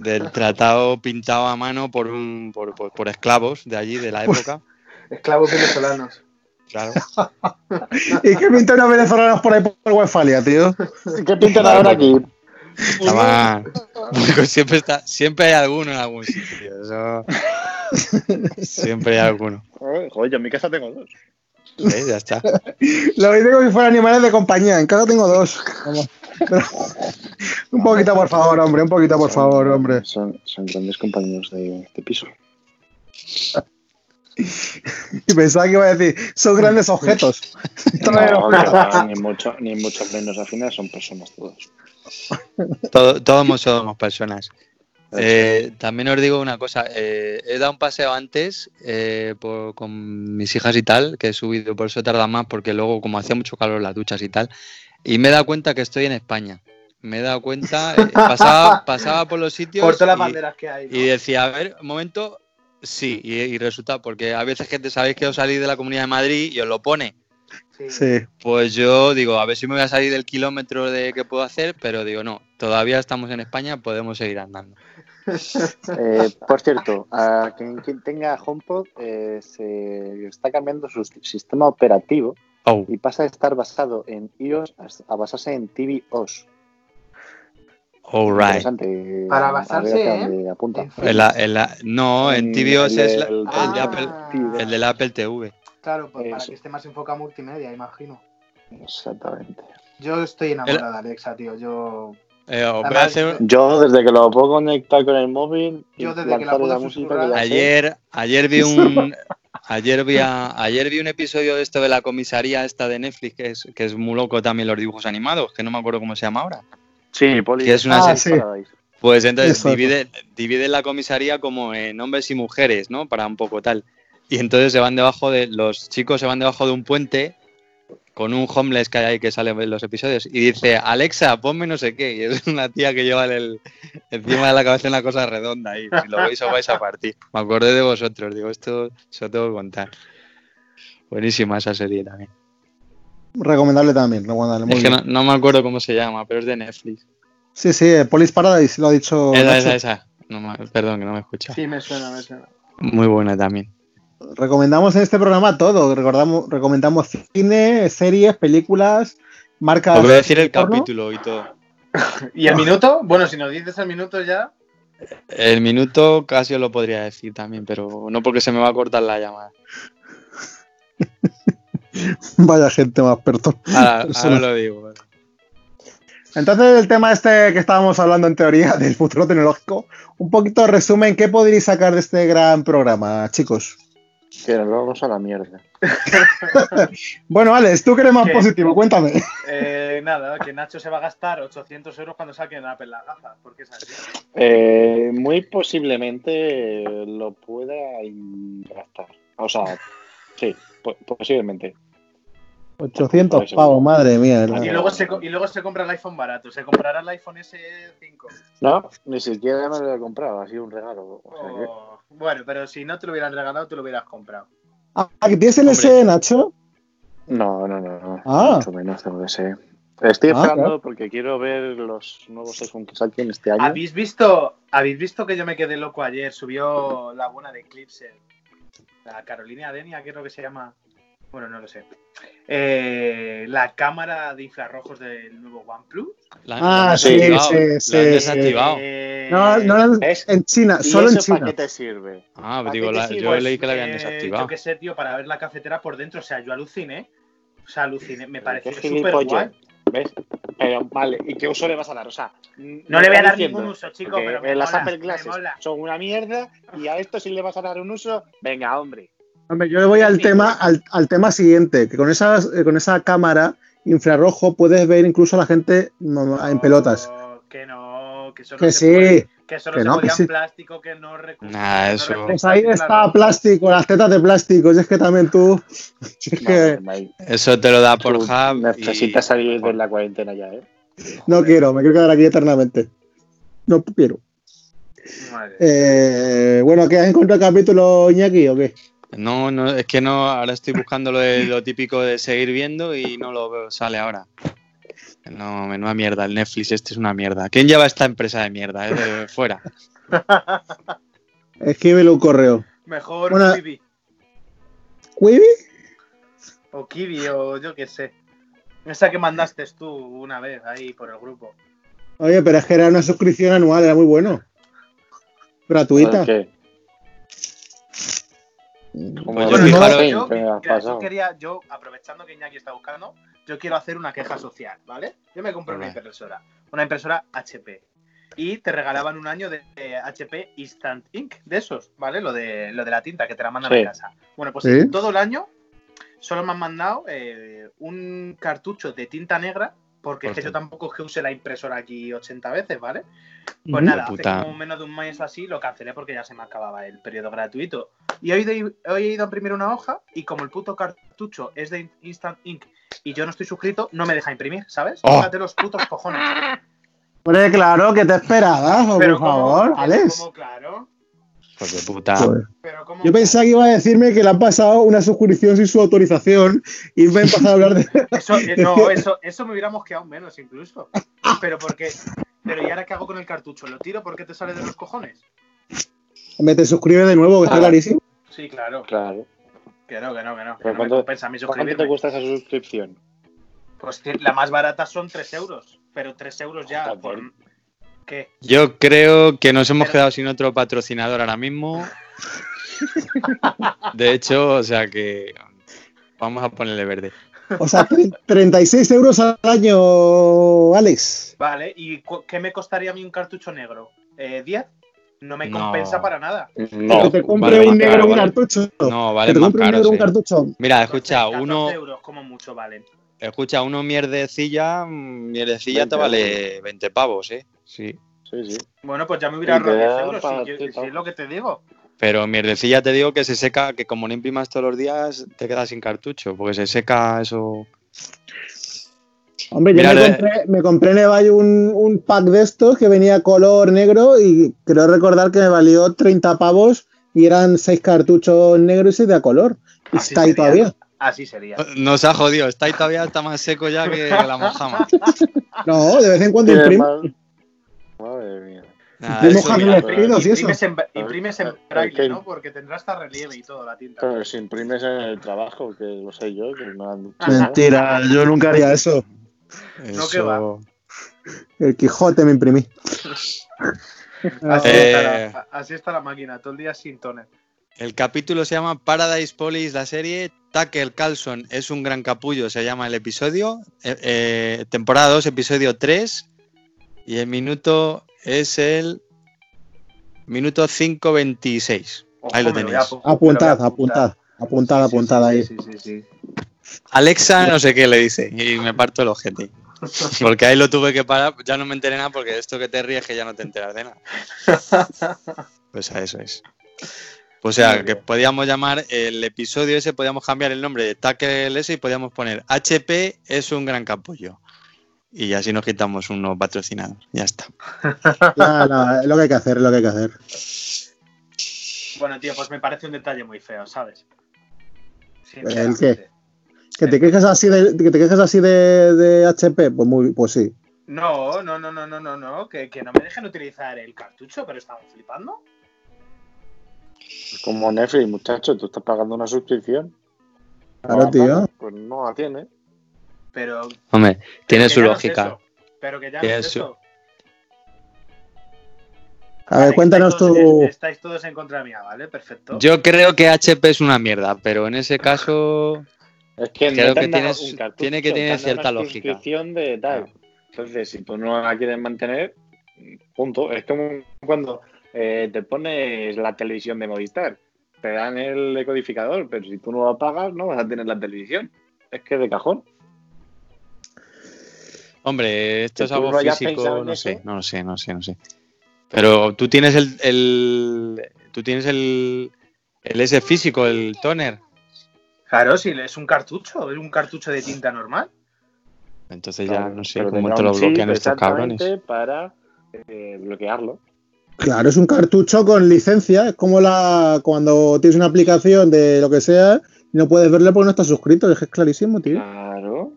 Del tratado pintado a mano por, un, por, por- por esclavos de allí, de la época. esclavos venezolanos. Claro. *laughs* ¿Y qué pintan los venezolanos por ahí por Westfalia, tío? ¿Qué pintan ahora aquí? Estaban- porque siempre, está, siempre hay alguno en algún sitio. Eso. *laughs* Siempre hay alguno. Joder, Joder, yo en mi casa tengo dos. Sí, Ya está. *laughs* Lo digo como si fueran animales de compañía. En casa tengo dos. Pero- un poquito, por favor, hombre. Un poquito, por favor, hombre. Son, son grandes compañeros de, de piso. *laughs* Y pensaba que iba a decir, son grandes objetos. *laughs* No, que va, ni, mucho, ni mucho menos. Al final son personas todos. Todo- todos somos personas. Eh, también os digo una cosa, eh, he dado un paseo antes eh, por- con mis hijas y tal, que he subido, por eso tarda más, porque luego como hacía mucho calor las duchas y tal, y me he dado cuenta que estoy en España. me he dado cuenta, eh, *laughs* pasaba, pasaba por los sitios Por todas las y- banderas que hay. ¿no? y, decía, a ver, un momento, sí, y, y resulta, porque a veces gente sabéis que os salís de la Comunidad de Madrid y os lo pone. Sí. Sí. Pues yo digo, a ver si me voy a salir del kilómetro de que puedo hacer, pero digo, no, todavía estamos en España, podemos seguir andando. *laughs* Eh, por cierto, a quien, quien tenga HomePod eh, se está cambiando su sistema operativo Oh, y pasa de estar basado en iOS a- basarse en tvOS. alright. Interesante. Para basarse dónde apunta. no, en TVOS el es la- el, de Ah. Apple, TV. el del Apple TV. Claro, pues para que esté más enfocado a multimedia, imagino. Exactamente. Yo estoy enamorada de Alexa, tío. Yo. Eh, os voy a Además, hacer- Yo desde que lo puedo conectar con el móvil Yo desde que la puedo la música que Ayer, ayer vi un *laughs* ayer vi, a- ayer vi un episodio de esto de la comisaría esta de Netflix que es, que es muy loco también los dibujos animados, que no me acuerdo cómo se llama ahora. Sí, Poli. Que es una Ah, serie sí. Pues entonces divide, divide la comisaría como en hombres y mujeres, ¿no? Para un poco tal. Y entonces se van debajo de. Los chicos se van debajo de un puente con un homeless que hay ahí que sale en los episodios. Y dice, Alexa, ponme no sé qué. Y es una tía que lleva el, encima de la cabeza una cosa redonda. Y si lo veis os vais a partir. Me acordé de vosotros. Digo, esto se lo tengo que contar. Buenísima esa serie también. Recomendable también, recomendable. Muy Es que bien. no, no me acuerdo cómo se llama, pero es de Netflix. Sí, sí, eh, Police Paradise, lo ha dicho. Esa, Nacho. esa, esa. No me- perdón, que no me escucha. Sí, me suena, me suena. Muy buena también. Recomendamos en este programa todo. Recordamos, recomendamos cine, series, películas, marcas. Os voy a decir el porno. capítulo y todo. *laughs* ¿Y el minuto? Bueno, si nos dices el minuto ya. El minuto casi os lo podría decir también, pero no porque se me va a cortar la llamada. *laughs* Vaya gente más, perdón. Ahora, *laughs* ahora lo digo. Entonces, el tema este que estábamos hablando en teoría del futuro tecnológico, un poquito resumen, ¿qué podríais sacar de este gran programa, chicos? Que nos vamos a la mierda. *laughs* Bueno, Alex, tú que eres más ¿Qué? positivo, cuéntame. Eh, nada, que Nacho se va a gastar 800 euros cuando saquen Apple las gafas. Porque es así. Eh, muy posiblemente lo pueda gastar. O sea, sí, po- posiblemente. 800 Eso. pavos, madre mía. Y ¿verdad? luego, se, co- y luego se compra el iPhone barato. Se comprará el iPhone S5. No, ni siquiera me lo he comprado, ha sido un regalo. O sea que- Oh, bueno, pero si no te lo hubieran regalado, te lo hubieras comprado. Ah, ¿que tienes el Hombre. SE, Nacho? No, no, no, no. Ah. Mucho menos tengo que ser. Estoy Ah, esperando claro. porque quiero ver los nuevos iPhone que saquen este año. ¿Habéis visto, ¿Habéis visto que yo me quedé loco ayer? Subió la buena de Eclipse. La Carolina Denia, lo que se llama. Bueno, no lo sé. Eh, la cámara de infrarrojos del nuevo OnePlus. La, Ah, la han sí, desactivado, sí, la han sí, desactivado. Eh, No, no, en China, ¿Y solo en eso para China. qué te sirve? Ah, ¿Para digo, la- sirve? yo leí que la habían Eh, desactivado. Yo qué sé, tío, para ver la cafetera por dentro. O sea, yo aluciné. O sea, aluciné. Me pareció súper gilipollas. guay. ¿Ves? Pero vale, ¿y qué uso le vas a dar? O sea, No le voy a dar ningún uso, chico, pero me las mola, Apple me Glasses mola. son una mierda y a esto sí le vas a dar un uso. Venga, hombre. Hombre, yo le voy al tema, al, al tema siguiente, que con, esas, eh, con esa cámara infrarrojo puedes ver incluso a la gente no, en pelotas. Que no, que solo Que se puede- sí, que solo que se no, podía que sí. en plástico, que no Nah, no eso- pues ahí está plástico, las tetas de plástico, si es que también tú, es que. Eso te lo da por Tú Hub. Necesitas y- salir de la cuarentena ya, ¿eh? no quiero, me quiero quedar aquí eternamente. No quiero. Madre. Eh, bueno, ¿qué has encontrado el capítulo, Iñaki, o qué? No, no, es que no, ahora estoy buscando lo, de- lo típico de seguir viendo y no lo veo, sale ahora. No, menuda mierda, el Netflix este es una mierda. ¿Quién lleva esta empresa de mierda? eh? De fuera. *laughs* Escríbele un correo. Mejor Bueno. ¿Quibi? O Kiwi, o yo qué sé. Esa que mandaste tú una vez ahí por el grupo. Oye, pero es que era una suscripción anual, era muy bueno. Gratuita. ¿Qué? Pues Como Bueno, fijaros- Bitcoin yo, mira, yo quería, yo, aprovechando que Iñaki está buscando, yo quiero hacer una queja social, ¿vale? Yo me compré una impresora, una impresora HP. Y te regalaban un año de, HP Instant Ink, de esos, ¿vale? Lo de, lo de la tinta que te la mandan Sí. a casa. Bueno, pues Sí. todo el año solo me han mandado eh, un cartucho de tinta negra, porque es que yo tampoco es que use la impresora aquí 80 veces, ¿vale? Pues nada, hace como menos de un mes así lo cancelé porque ya se me acababa el periodo gratuito. Y hoy, de- hoy he ido a imprimir una hoja y como el puto cartucho es de Instant Ink y yo no estoy suscrito, no me deja imprimir, ¿sabes? Oh. Los putos cojones. Hombre, claro, que te esperabas, por favor, Alex. ¿cómo, claro? De puta. Joder. Pero ¿cómo, Yo pensaba que iba a decirme que le han pasado una suscripción sin su autorización y me he empezado a hablar de. *laughs* Eso, eh, no, *laughs* eso, eso me hubiera mosqueado menos incluso. Pero porque. Pero ¿y ahora qué hago con el cartucho? ¿Lo tiro porque te sale de los cojones? Me te suscribes de nuevo, que está Ah. clarísimo. Sí, claro. Claro. Que no, que no, que no. Que ¿Pero no me cuánto- compensa a mí ¿Cuánto te cuesta esa suscripción? Pues la más barata son 3 euros. Pero 3 euros ya por. ¿Qué? Yo creo que nos hemos Pero- quedado sin otro patrocinador ahora mismo. De hecho, o sea que vamos a ponerle verde. O sea, tre- 36 euros al año, Alex. Vale, ¿y qué me costaría a mí un cartucho negro? Eh, ¿10? No me No. compensa para nada. No. que te compre vale un más negro caro, un vale. cartucho. No, que vale te más compre un caro. negro un cartucho. Mira, escucha, 14 uno, euros como mucho valen. escucha, uno mierdecilla, mm, mierdecilla te 20 vale 20 pavos, ¿eh? Sí. Sí, sí. Bueno, pues ya me hubiera ahorrado 10 da euros. Si, yo- si es lo que te digo. Pero mierdecilla te digo que se seca, que como no imprimas todos los días, te quedas sin cartucho, porque se seca eso. Hombre, yo Mira, me, compré, me compré en eBay un, un pack de estos que venía color negro y creo recordar que me valió 30 pavos y eran 6 cartuchos negros y 6 de a color. Y Así está ahí todavía. Así sería. Nos ha jodido, está ahí todavía, está más seco ya que la mojama. *laughs* No, de vez en cuando imprime. Madre mía. Nada, eso, mira, imprimes en, imprimes en Eh, braille, ¿no? Porque tendrá hasta relieve y todo la tinta. Pero si imprimes en el trabajo, que lo sé yo, que dicho. Mentira, yo nunca haría eso. *laughs* No, que va. El Quijote me imprimí. *laughs* Así, Eh. está la, así está la máquina, todo el día sin toner. El capítulo se llama Paradise Police, la serie. Tucker Carlson es un gran capullo, se llama el episodio. Eh, eh, temporada 2, episodio 3. Y el minuto es el minuto 5.26. Ahí lo tenéis. Apuntad, apuntad, apuntad, Sí, sí, apuntad sí, ahí. Sí, sí, sí. Alexa, no sé qué le dice. Y me parto el ojete. *laughs* Porque ahí lo tuve que parar. Ya no me enteré nada porque esto que te ríes que ya no te enteras de nada. Pues a eso es. O sea, que podíamos llamar el episodio ese, podíamos cambiar el nombre de Tackle ese y podíamos poner HP es un gran capullo. Y así nos quitamos uno patrocinado. Ya está. Ya, no, es lo que hay que hacer, es lo que hay que hacer. Bueno, tío, pues me parece un detalle muy feo, ¿sabes? ¿El Sinceramente. ¿Que te quejes así de, que te quejes así de, de HP? Pues, muy, pues sí. No, no, no, no, no, no, no, que, que no me dejen utilizar el cartucho, pero estamos flipando. Como Netflix, muchacho, tú estás pagando una suscripción. Claro, tío. Pues no la tiene. Pero. Hombre, tiene su no es lógica. eso, pero que ya no es su- eso. A ver, cuéntanos estáis tú. Estáis todos en contra mía, ¿vale? Perfecto. Yo creo que HP es una mierda, pero en ese caso. Es que, Creo no que tienes- cartucho, tiene que te tener cierta una lógica. de tal. Entonces, si tú no la quieres mantener, punto. Es como cuando eh, te pones la televisión de Movistar. Te dan el decodificador, pero si tú no lo pagas, no vas a tener la televisión. Es que de cajón. Hombre, esto es algo físico, no sé, no sé, no sé, no sé. Pero tú tienes el, el tú tienes el, el ese físico, el toner. Claro, si es un cartucho, es un cartucho de tinta normal. Entonces ya Claro, no sé cómo te lo bloquean estos cabrones. Para eh, bloquearlo. Claro, es un cartucho con licencia. Es como la cuando tienes una aplicación de lo que sea y no puedes verla porque no estás suscrito. Es que es clarísimo, tío. Claro.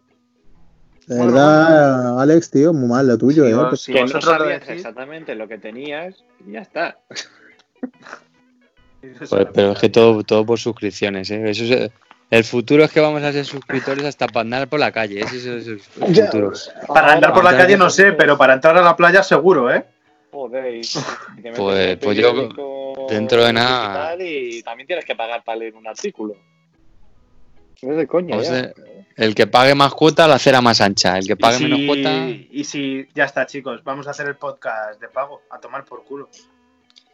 De verdad, Alex, tío, muy mal lo tuyo, Si ¿eh? si que no sabías decís- exactamente lo que tenías y ya está. *laughs* Joder, pero es que todo, todo por suscripciones, ¿eh? Eso es, el futuro es que vamos a ser suscriptores hasta para andar por la calle. Ese es el Ya. futuro. Para andar por la calle no sé, pero para entrar a la playa seguro, ¿eh? Joder, y te metes Pues- pues yo, dentro de nada- Y también tienes que pagar para leer un artículo. Es de coña, Pues, ya. eh, el que pague más cuota, la acera más ancha. El que pague si, menos cuota, Y si, ya está, chicos, vamos a hacer el podcast de pago, a tomar por culo.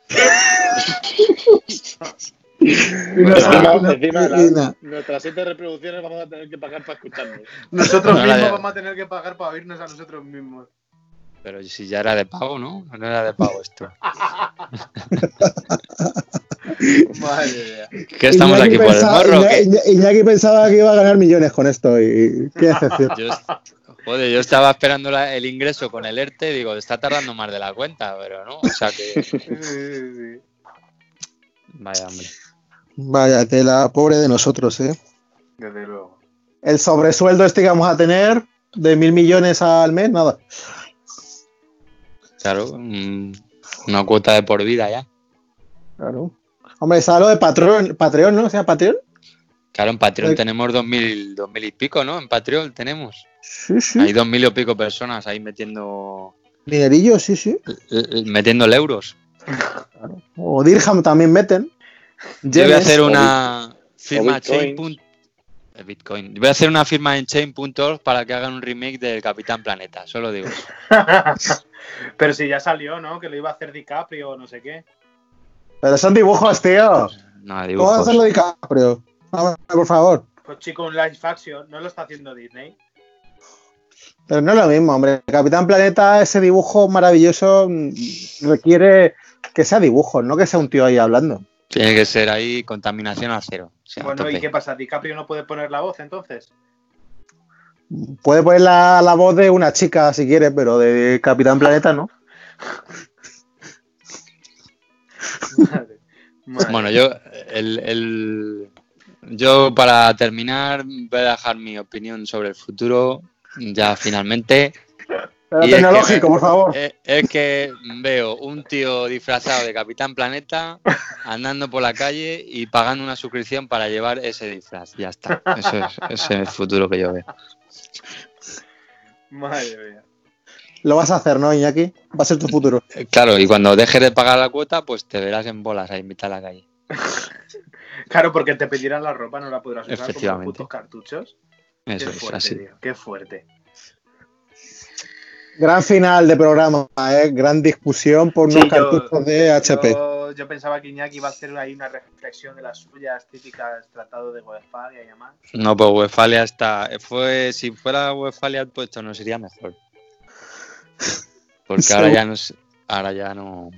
*laughs* Y Encima- y y la- Nuestras siete reproducciones vamos a tener que pagar para escucharnos. Nosotros No, mismos vamos a tener que pagar para oírnos a nosotros mismos. pero si ya era de pago, ¿no? No era de pago esto. *laughs* Madre mía. ¿Qué estamos Iñaki aquí por el pensaba- morro? o Iña- qué? Iña- Iñaki pensaba que iba a ganar millones con esto y qué excepción. Yo, Joder, yo estaba esperando la- el ingreso con el ERTE, digo, está tardando más de la cuenta, pero no. O sea que. Vaya, hombre. Vaya tela, pobre de nosotros, ¿eh? Desde luego. El sobresueldo este que vamos a tener de mil millones al mes, nada. Claro, mm, una cuota de por vida ya. Claro. Hombre, está lo de Patreon, Patreon ¿no? O sea, Patreon. Claro, en Patreon Eh. tenemos dos mil, dos mil y pico, ¿no? En Patreon tenemos. Sí, sí. Hay dos mil y pico personas ahí metiendo Minerillo, sí, sí. l- metiendo euros. O Dirham también meten. Yo voy a hacer una firma chain. Bitcoin. Voy a hacer una firma en chain.org para que hagan un remake del Capitán Planeta. Solo digo. *laughs* Pero si ya salió, ¿no? Que lo iba a hacer DiCaprio o no sé qué. Pero son dibujos, tío. No, ¿Cómo vas a hacerlo DiCaprio? Vamos, por favor. Pues chico, un live action, ¿no lo está haciendo Disney? Pero no es lo mismo, hombre. Capitán Planeta, ese dibujo maravilloso, mm, requiere que sea dibujo, no que sea un tío ahí hablando. Tiene que ser ahí contaminación a cero. O sea, a Bueno, ¿y qué pasa? ¿DiCaprio no puede poner la voz entonces? Puede poner la, la voz de una chica si quiere, pero de Capitán Planeta no. Madre, madre. Bueno, yo, el, el- yo para terminar voy a dejar mi opinión sobre el futuro ya finalmente. Pero Y es que tecnológico, me- por favor. Es, es que veo un tío disfrazado de Capitán Planeta andando por la calle y pagando una suscripción para llevar ese disfraz. Ya está. Eso es, ese es el futuro que yo veo. Madre mía. Lo vas a hacer, ¿no, Iñaki? Va a ser tu futuro. Eh, Claro, y cuando dejes de pagar la cuota, pues te verás en bolas ahí en mitad de la calle. Claro, porque te pedirán la ropa, no la podrás usar como putos cartuchos. Eso qué es fuerte, así. tío. Qué fuerte. Gran final de programa, ¿eh? Gran discusión por Sí, unos yo- cartuchos de HP. Yo, yo pensaba que Iñaki iba a hacer ahí una reflexión de las suyas típicas tratado de Westfalia y demás. No, pues Westfalia está. Fue, si fuera Westfalia puesto, no sería mejor. Porque *laughs* ahora ya no ahora ya no,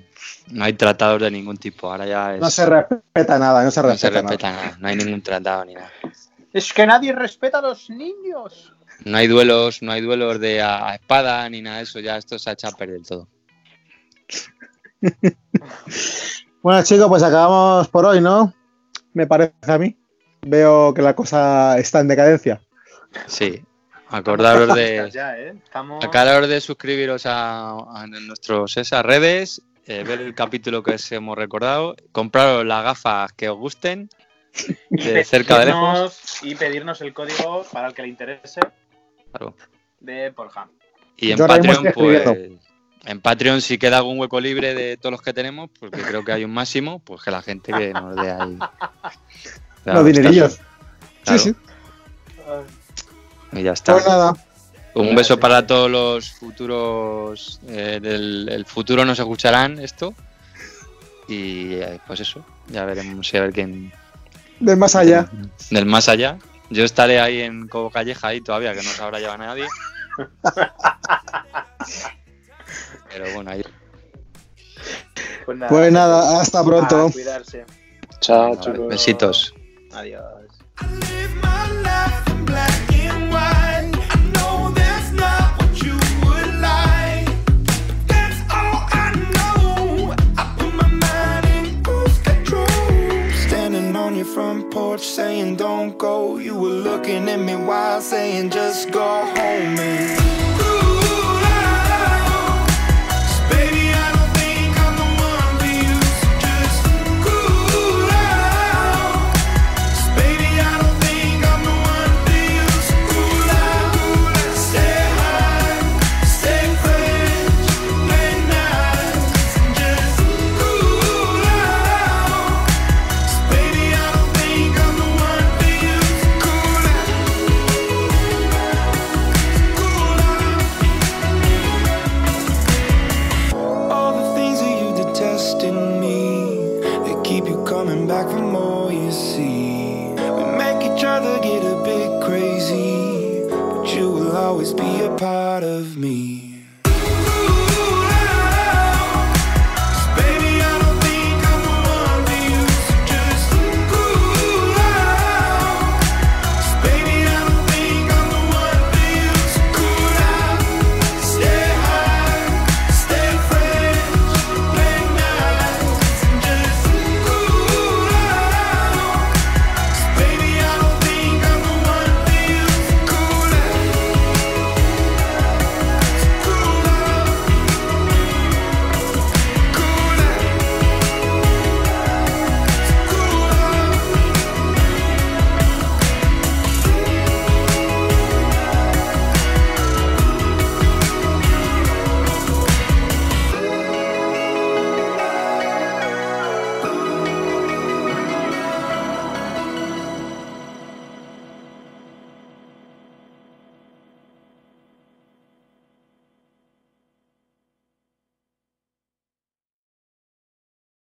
no hay tratados de ningún tipo. Ahora ya es, No se respeta nada, no se no respeta, se respeta nada. No hay ningún tratado ni nada. Es que nadie respeta a los niños. No hay duelos, no hay duelos de a, a espada ni nada de eso. Ya esto se ha echado a perder todo. *laughs* Bueno, chicos, pues acabamos por hoy, ¿no? Me parece a mí. Veo que la cosa está en decadencia. Sí. Acordaros de. Ya, ¿eh? Estamos... Acordaros de suscribiros a, a nuestros esas redes, eh, ver el capítulo que os hemos recordado, compraros las gafas que os gusten, de cerca de lejos. Y pedirnos el código para el que le interese Claro. de Porham. Y en Yo Patreon, pues. En Patreon, si queda algún hueco libre de todos los que tenemos, porque creo que hay un máximo, pues que la gente que nos dé ahí. *laughs* Los dinerillos. Claro, Sí, sí. Y ya está. Pues nada. Un beso para todos los futuros. eh, del el futuro nos escucharán esto. Y eh, pues eso, ya veremos si a ver quién. Del más allá. Del más allá. Yo estaré ahí en Cobo Calleja ahí todavía, que no sabrá llevar a nadie. Pero bueno, ahí. Pues nada, Pues nada, hasta pronto. a cuidarse. Chao, chicos. Besitos. Adiós. Your front porch saying don't go. You were looking at me while saying just go home and